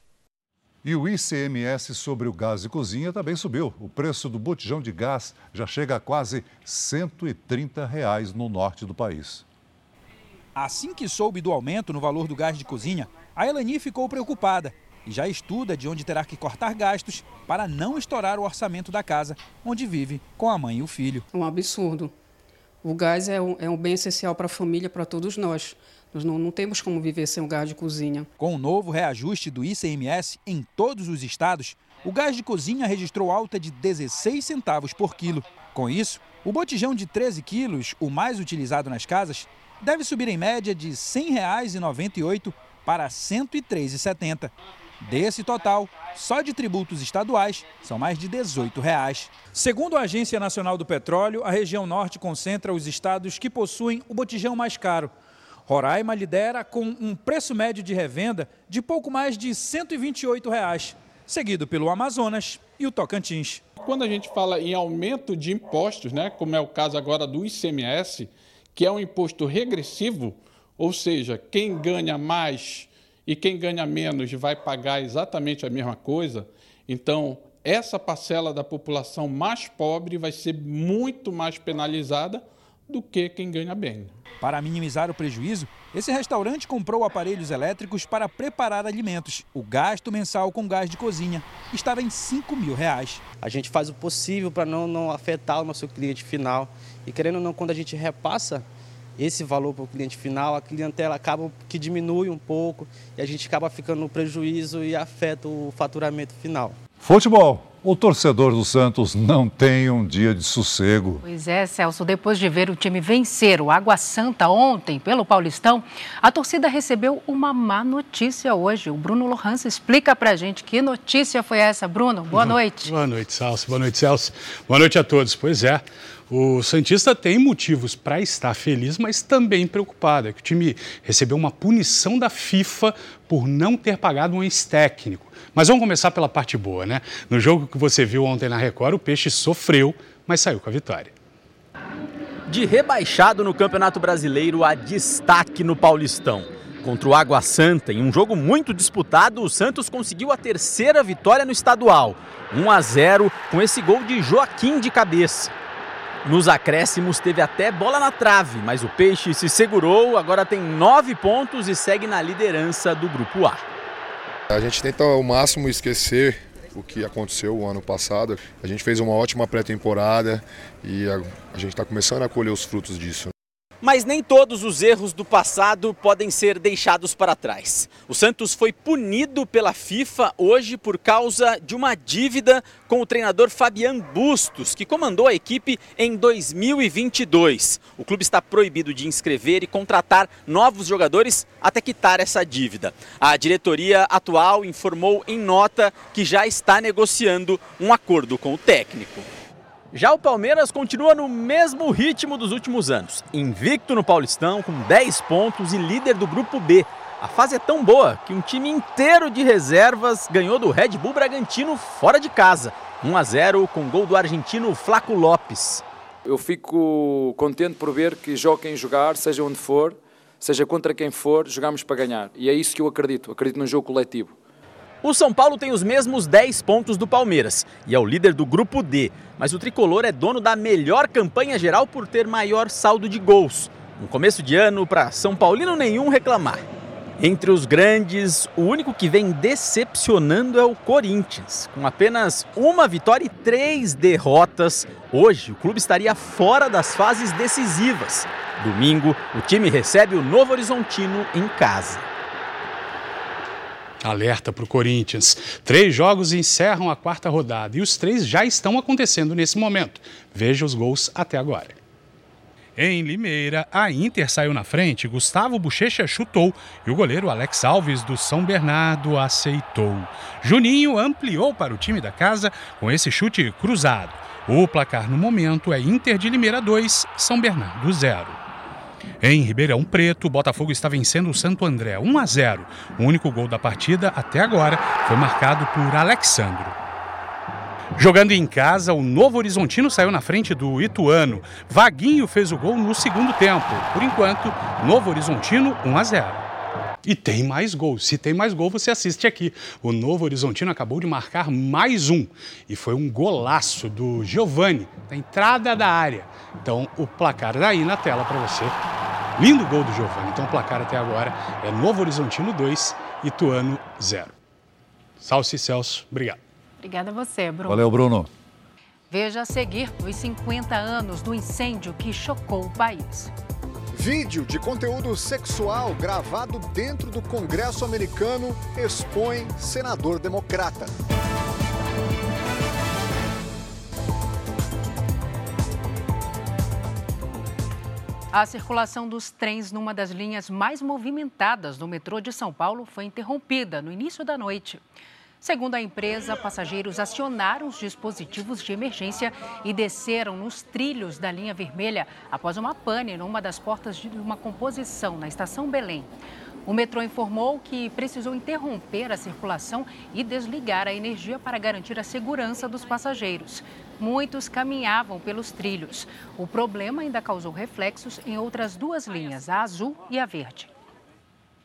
E o ICMS sobre o gás de cozinha também subiu. O preço do botijão de gás já chega a quase 130 reais no norte do país. Assim que soube do aumento no valor do gás de cozinha, a Elani ficou preocupada e já estuda de onde terá que cortar gastos para não estourar o orçamento da casa, onde vive com a mãe e o filho. Um absurdo. O gás é um, é um bem essencial para a família, para todos nós. Nós não, não temos como viver sem o gás de cozinha. Com o novo reajuste do ICMS em todos os estados, o gás de cozinha registrou alta de 16 centavos por quilo. Com isso, o botijão de 13 quilos, o mais utilizado nas casas, deve subir em média de R$ 100,98 para R$ 103,70. Desse total, só de tributos estaduais, são mais de 18 reais. Segundo a Agência Nacional do Petróleo, a região norte concentra os estados que possuem o botijão mais caro. Roraima lidera com um preço médio de revenda de pouco mais de 128 reais, seguido pelo Amazonas e o Tocantins. Quando a gente fala em aumento de impostos, né, como é o caso agora do ICMS, que é um imposto regressivo, ou seja, quem ganha mais e quem ganha menos vai pagar exatamente a mesma coisa. Então, essa parcela da população mais pobre vai ser muito mais penalizada do que quem ganha bem. Para minimizar o prejuízo, esse restaurante comprou aparelhos elétricos para preparar alimentos. O gasto mensal com gás de cozinha estava em 5 mil reais. A gente faz o possível para não, não afetar o nosso cliente final. E querendo ou não, quando a gente repassa esse valor para o cliente final, a clientela acaba que diminui um pouco e a gente acaba ficando no prejuízo e afeta o faturamento final. Futebol. O torcedor do Santos não tem um dia de sossego. Pois é, Celso. Depois de ver o time vencer o Água Santa ontem pelo Paulistão, a torcida recebeu uma má notícia hoje. O Bruno Lohans explica pra gente que notícia foi essa. Bruno, boa noite. Boa noite, Celso. Boa noite, Celso. Boa noite a todos. Pois é. O Santista tem motivos para estar feliz, mas também preocupado. É que o time recebeu uma punição da FIFA por não ter pagado um ex-técnico. Mas vamos começar pela parte boa, né? No jogo que você viu ontem na Record, o Peixe sofreu, mas saiu com a vitória. De rebaixado no Campeonato Brasileiro a destaque no Paulistão. Contra o Água Santa, em um jogo muito disputado, o Santos conseguiu a terceira vitória no estadual. 1 a 0 com esse gol de Joaquim de cabeça. Nos acréscimos teve até bola na trave, mas o Peixe se segurou, agora tem nove pontos e segue na liderança do Grupo A. A gente tenta ao máximo esquecer o que aconteceu o ano passado. A gente fez uma ótima pré-temporada e a, a gente está começando a colher os frutos disso. Mas nem todos os erros do passado podem ser deixados para trás. O Santos foi punido pela FIFA hoje por causa de uma dívida com o treinador Fabian Bustos, que comandou a equipe em 2022. O clube está proibido de inscrever e contratar novos jogadores até quitar essa dívida. A diretoria atual informou em nota que já está negociando um acordo com o técnico. Já o Palmeiras continua no mesmo ritmo dos últimos anos, invicto no Paulistão com 10 pontos e líder do grupo B. A fase é tão boa que um time inteiro de reservas ganhou do Red Bull Bragantino fora de casa, 1 a 0 com gol do argentino Flaco Lopes. Eu fico contente por ver que joguem jogar, seja onde for, seja contra quem for, jogamos para ganhar. E é isso que eu acredito, acredito num jogo coletivo. O São Paulo tem os mesmos 10 pontos do Palmeiras e é o líder do grupo D, mas o tricolor é dono da melhor campanha geral por ter maior saldo de gols. Um começo de ano para São Paulino nenhum reclamar. Entre os grandes, o único que vem decepcionando é o Corinthians. Com apenas uma vitória e três derrotas, hoje o clube estaria fora das fases decisivas. Domingo, o time recebe o Novo Horizontino em casa. Alerta para o Corinthians. Três jogos encerram a quarta rodada e os três já estão acontecendo nesse momento. Veja os gols até agora. Em Limeira, a Inter saiu na frente, Gustavo Bochecha chutou e o goleiro Alex Alves do São Bernardo aceitou. Juninho ampliou para o time da casa com esse chute cruzado. O placar no momento é Inter de Limeira 2, São Bernardo 0. Em Ribeirão Preto, o Botafogo está vencendo o Santo André 1 a 0. O único gol da partida até agora foi marcado por Alexandro. Jogando em casa, o Novo Horizontino saiu na frente do Ituano. Vaguinho fez o gol no segundo tempo. Por enquanto, Novo Horizontino 1 a 0. E tem mais gol. Se tem mais gol, você assiste aqui. O Novo Horizontino acabou de marcar mais um. E foi um golaço do Giovani, na entrada da área. Então, o placar daí na tela para você. Lindo gol do Giovani. Então, o placar até agora é Novo Horizontino 2, Ituano 0. Salve Celso. Obrigado. Obrigada a você, Bruno. Valeu, Bruno. Veja a seguir os 50 anos do incêndio que chocou o país. Vídeo de conteúdo sexual gravado dentro do Congresso americano expõe senador democrata. A circulação dos trens numa das linhas mais movimentadas do metrô de São Paulo foi interrompida no início da noite. Segundo a empresa, passageiros acionaram os dispositivos de emergência e desceram nos trilhos da linha vermelha após uma pane numa das portas de uma composição na estação Belém. O metrô informou que precisou interromper a circulação e desligar a energia para garantir a segurança dos passageiros. Muitos caminhavam pelos trilhos. O problema ainda causou reflexos em outras duas linhas, a azul e a verde.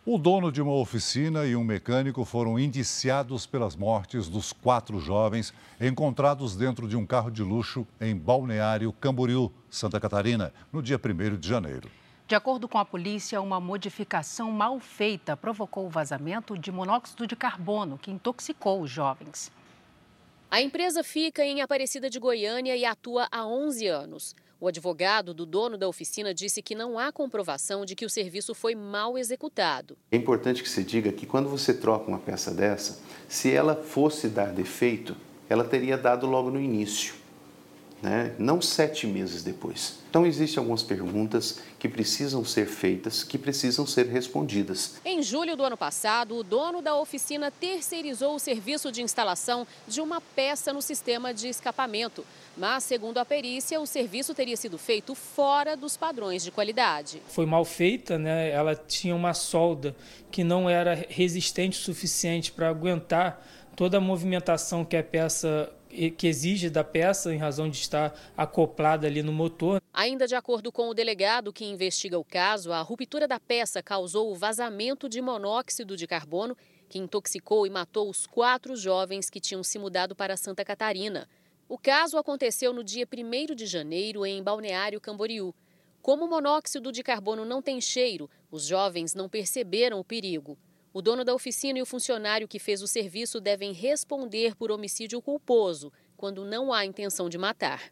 O dono de uma oficina e um mecânico foram indiciados pelas mortes dos quatro jovens encontrados dentro de um carro de luxo em Balneário Camboriú, Santa Catarina, no dia 1 de janeiro. De acordo com a polícia, uma modificação mal feita provocou o vazamento de monóxido de carbono que intoxicou os jovens. A empresa fica em Aparecida de Goiânia e atua há 11 anos. O advogado do dono da oficina disse que não há comprovação de que o serviço foi mal executado. É importante que se diga que quando você troca uma peça dessa, se ela fosse dar defeito, ela teria dado logo no início, né? não sete meses depois. Então, existem algumas perguntas que precisam ser feitas, que precisam ser respondidas. Em julho do ano passado, o dono da oficina terceirizou o serviço de instalação de uma peça no sistema de escapamento. Mas, segundo a perícia, o serviço teria sido feito fora dos padrões de qualidade. Foi mal feita, né? ela tinha uma solda que não era resistente o suficiente para aguentar toda a movimentação que a peça que exige da peça em razão de estar acoplada ali no motor. Ainda de acordo com o delegado que investiga o caso, a ruptura da peça causou o vazamento de monóxido de carbono que intoxicou e matou os quatro jovens que tinham se mudado para Santa Catarina. O caso aconteceu no dia 1 de janeiro em Balneário Camboriú. Como o monóxido de carbono não tem cheiro, os jovens não perceberam o perigo. O dono da oficina e o funcionário que fez o serviço devem responder por homicídio culposo, quando não há intenção de matar.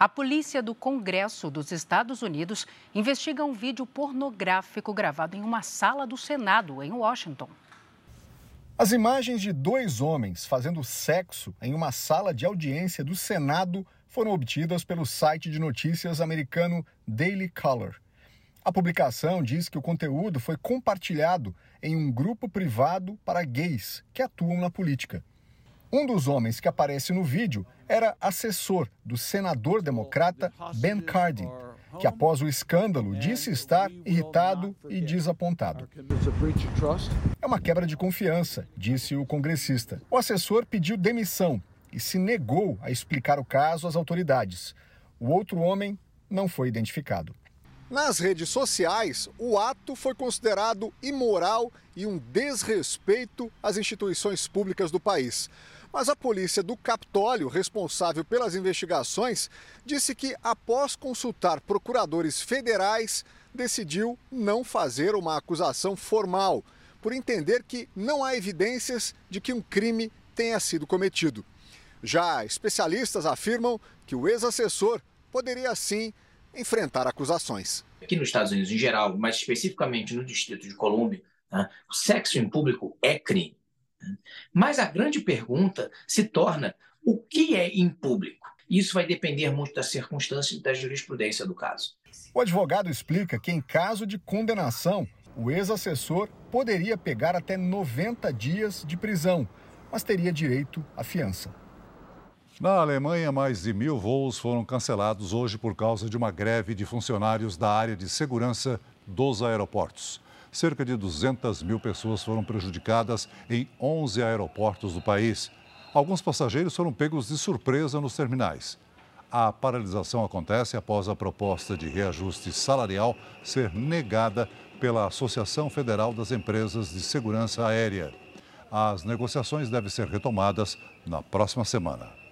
A polícia do Congresso dos Estados Unidos investiga um vídeo pornográfico gravado em uma sala do Senado, em Washington. As imagens de dois homens fazendo sexo em uma sala de audiência do Senado foram obtidas pelo site de notícias americano Daily Caller. A publicação diz que o conteúdo foi compartilhado em um grupo privado para gays que atuam na política. Um dos homens que aparece no vídeo era assessor do senador democrata Ben Cardin, que após o escândalo disse estar irritado e desapontado. É uma quebra de confiança, disse o congressista. O assessor pediu demissão e se negou a explicar o caso às autoridades. O outro homem não foi identificado. Nas redes sociais, o ato foi considerado imoral e um desrespeito às instituições públicas do país. Mas a polícia do Capitólio, responsável pelas investigações, disse que, após consultar procuradores federais, decidiu não fazer uma acusação formal, por entender que não há evidências de que um crime tenha sido cometido. Já especialistas afirmam que o ex-assessor poderia sim enfrentar acusações. Aqui nos Estados Unidos em geral, mas especificamente no Distrito de Colômbia, né, o sexo em público é crime. Mas a grande pergunta se torna o que é em público? Isso vai depender muito das circunstâncias e da jurisprudência do caso. O advogado explica que, em caso de condenação, o ex-assessor poderia pegar até 90 dias de prisão, mas teria direito à fiança. Na Alemanha, mais de mil voos foram cancelados hoje por causa de uma greve de funcionários da área de segurança dos aeroportos. Cerca de 200 mil pessoas foram prejudicadas em 11 aeroportos do país. Alguns passageiros foram pegos de surpresa nos terminais. A paralisação acontece após a proposta de reajuste salarial ser negada pela Associação Federal das Empresas de Segurança Aérea. As negociações devem ser retomadas na próxima semana.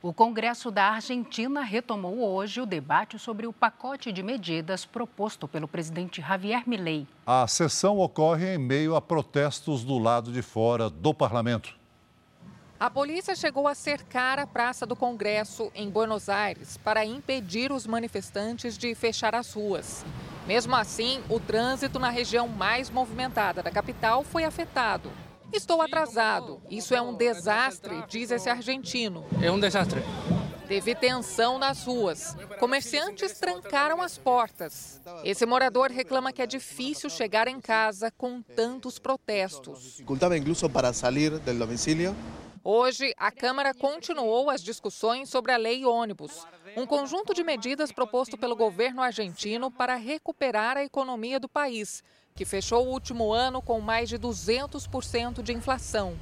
O Congresso da Argentina retomou hoje o debate sobre o pacote de medidas proposto pelo presidente Javier Milei. A sessão ocorre em meio a protestos do lado de fora do parlamento. A polícia chegou a cercar a Praça do Congresso, em Buenos Aires, para impedir os manifestantes de fechar as ruas. Mesmo assim, o trânsito na região mais movimentada da capital foi afetado. Estou atrasado. Isso é um desastre, diz esse argentino. É um desastre. Teve tensão nas ruas. Comerciantes trancaram as portas. Esse morador reclama que é difícil chegar em casa com tantos protestos. Dificultava incluso para sair do domicílio. Hoje, a Câmara continuou as discussões sobre a lei ônibus, um conjunto de medidas proposto pelo governo argentino para recuperar a economia do país, que fechou o último ano com mais de 200% de inflação.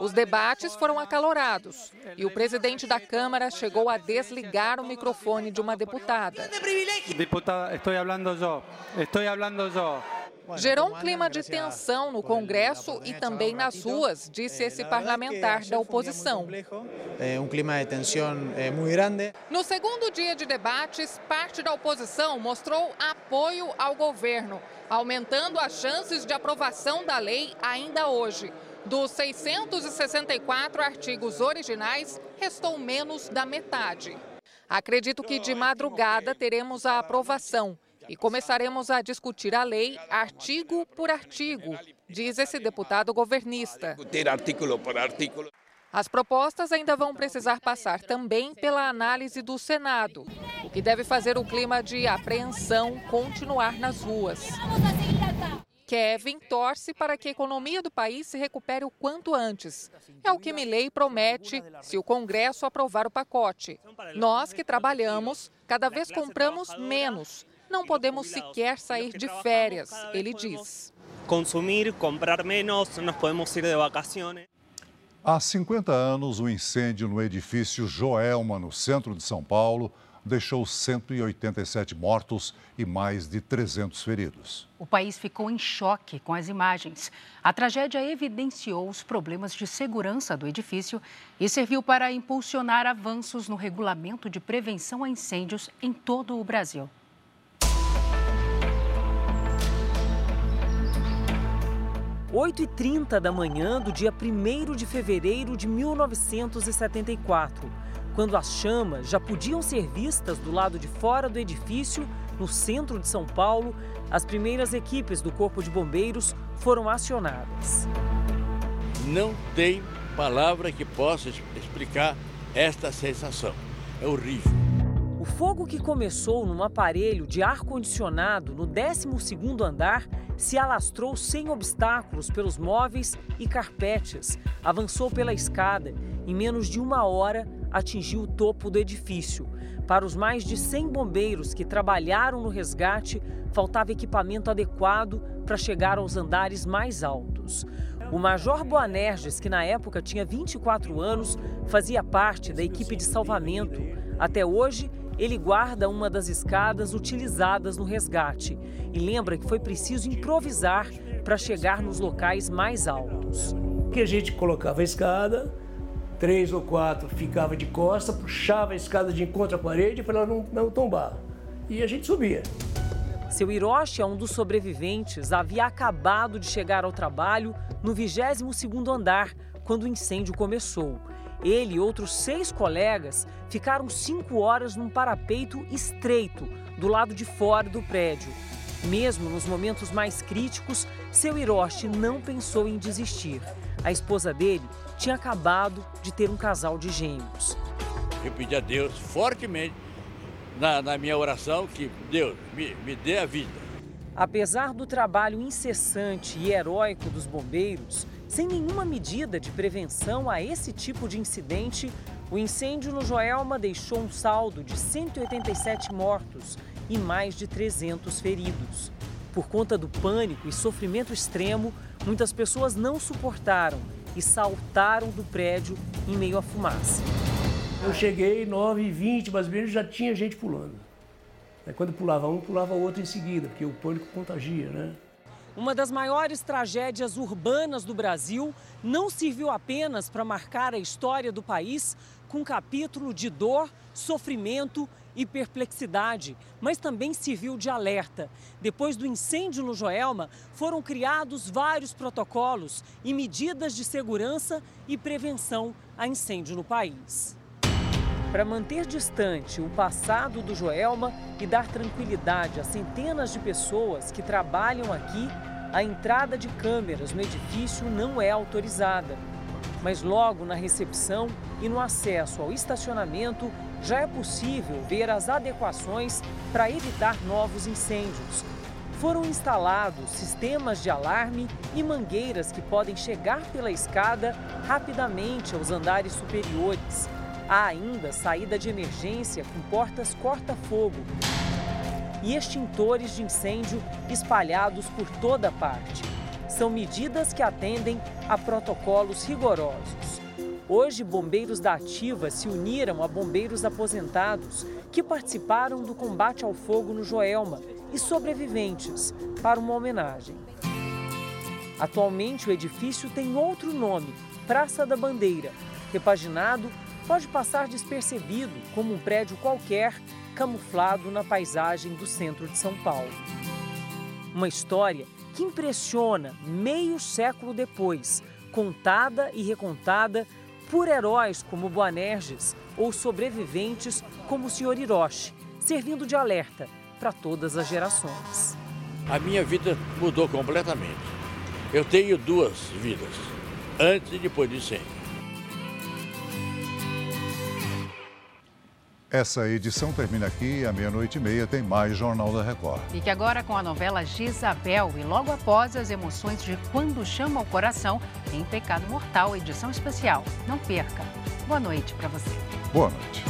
Os debates foram acalorados e o presidente da Câmara chegou a desligar o microfone de uma deputada. Deputada, estou falando eu. Estou falando eu. Gerou um clima de tensão no Congresso e também nas ruas, disse esse parlamentar da oposição. É um clima de tensão muito grande. No segundo dia de debates, parte da oposição mostrou apoio ao governo, aumentando as chances de aprovação da lei ainda hoje. Dos 664 artigos originais, restou menos da metade. Acredito que de madrugada teremos a aprovação e começaremos a discutir a lei artigo por artigo, diz esse deputado governista. As propostas ainda vão precisar passar também pela análise do Senado, o que deve fazer o clima de apreensão continuar nas ruas. Kevin torce para que a economia do país se recupere o quanto antes. É o que Milley promete se o Congresso aprovar o pacote. Nós que trabalhamos, cada vez compramos menos. Não podemos sequer sair de férias, ele diz. Consumir, comprar menos, nós podemos ir de vacações. Há 50 anos, o um incêndio no edifício Joelma, no centro de São Paulo, deixou 187 mortos e mais de 300 feridos. O país ficou em choque com as imagens. A tragédia evidenciou os problemas de segurança do edifício e serviu para impulsionar avanços no regulamento de prevenção a incêndios em todo o Brasil. Oito e trinta da manhã do dia 1 de fevereiro de 1974 quando as chamas já podiam ser vistas do lado de fora do edifício, no centro de São Paulo, as primeiras equipes do Corpo de Bombeiros foram acionadas. Não tem palavra que possa explicar esta sensação. É horrível. O fogo que começou num aparelho de ar-condicionado no 12º andar se alastrou sem obstáculos pelos móveis e carpetes, avançou pela escada. Em menos de uma hora, atingiu o topo do edifício. Para os mais de 100 bombeiros que trabalharam no resgate, faltava equipamento adequado para chegar aos andares mais altos. O Major Boanerges, que na época tinha 24 anos, fazia parte da equipe de salvamento. Até hoje, ele guarda uma das escadas utilizadas no resgate e lembra que foi preciso improvisar para chegar nos locais mais altos. Que a gente colocava a escada, três ou quatro ficava de costa, puxava a escada de encontro à parede para ela não, não tombar. E a gente subia. Seu Hiroshi é um dos sobreviventes, havia acabado de chegar ao trabalho no 22º andar, quando o incêndio começou. Ele e outros seis colegas ficaram cinco horas num parapeito estreito, do lado de fora do prédio. Mesmo nos momentos mais críticos, seu Hiroshi não pensou em desistir. A esposa dele tinha acabado de ter um casal de gêmeos. Eu pedi a Deus fortemente na, na minha oração que Deus me, me dê a vida. Apesar do trabalho incessante e heróico dos bombeiros, sem nenhuma medida de prevenção a esse tipo de incidente, o incêndio no Joelma deixou um saldo de 187 mortos e mais de 300 feridos. Por conta do pânico e sofrimento extremo, muitas pessoas não suportaram e saltaram do prédio em meio à fumaça. Eu cheguei 9h20, mais ou menos, já tinha gente pulando. Quando pulava um, pulava outro em seguida, porque o pânico contagia, né? Uma das maiores tragédias urbanas do Brasil não serviu apenas para marcar a história do país com um capítulo de dor, sofrimento e perplexidade, mas também serviu de alerta. Depois do incêndio no Joelma, foram criados vários protocolos e medidas de segurança e prevenção a incêndio no país. Para manter distante o passado do Joelma e dar tranquilidade a centenas de pessoas que trabalham aqui, a entrada de câmeras no edifício não é autorizada. Mas logo na recepção e no acesso ao estacionamento já é possível ver as adequações para evitar novos incêndios. Foram instalados sistemas de alarme e mangueiras que podem chegar pela escada rapidamente aos andares superiores. Há ainda saída de emergência com portas corta-fogo e extintores de incêndio espalhados por toda parte. São medidas que atendem a protocolos rigorosos. Hoje, bombeiros da Ativa se uniram a bombeiros aposentados que participaram do combate ao fogo no Joelma e sobreviventes para uma homenagem. Atualmente, o edifício tem outro nome, Praça da Bandeira, repaginado pode passar despercebido como um prédio qualquer camuflado na paisagem do centro de São Paulo. Uma história que impressiona meio século depois, contada e recontada por heróis como Boanerges ou sobreviventes como o Sr. Hiroshi, servindo de alerta para todas as gerações. A minha vida mudou completamente. Eu tenho duas vidas, antes e depois de 100. Essa edição termina aqui. À meia-noite e meia tem mais Jornal da Record. Fique agora com a novela Gisabel e logo após as emoções de Quando Chama o Coração em Pecado Mortal, edição especial. Não perca. Boa noite para você. Boa noite.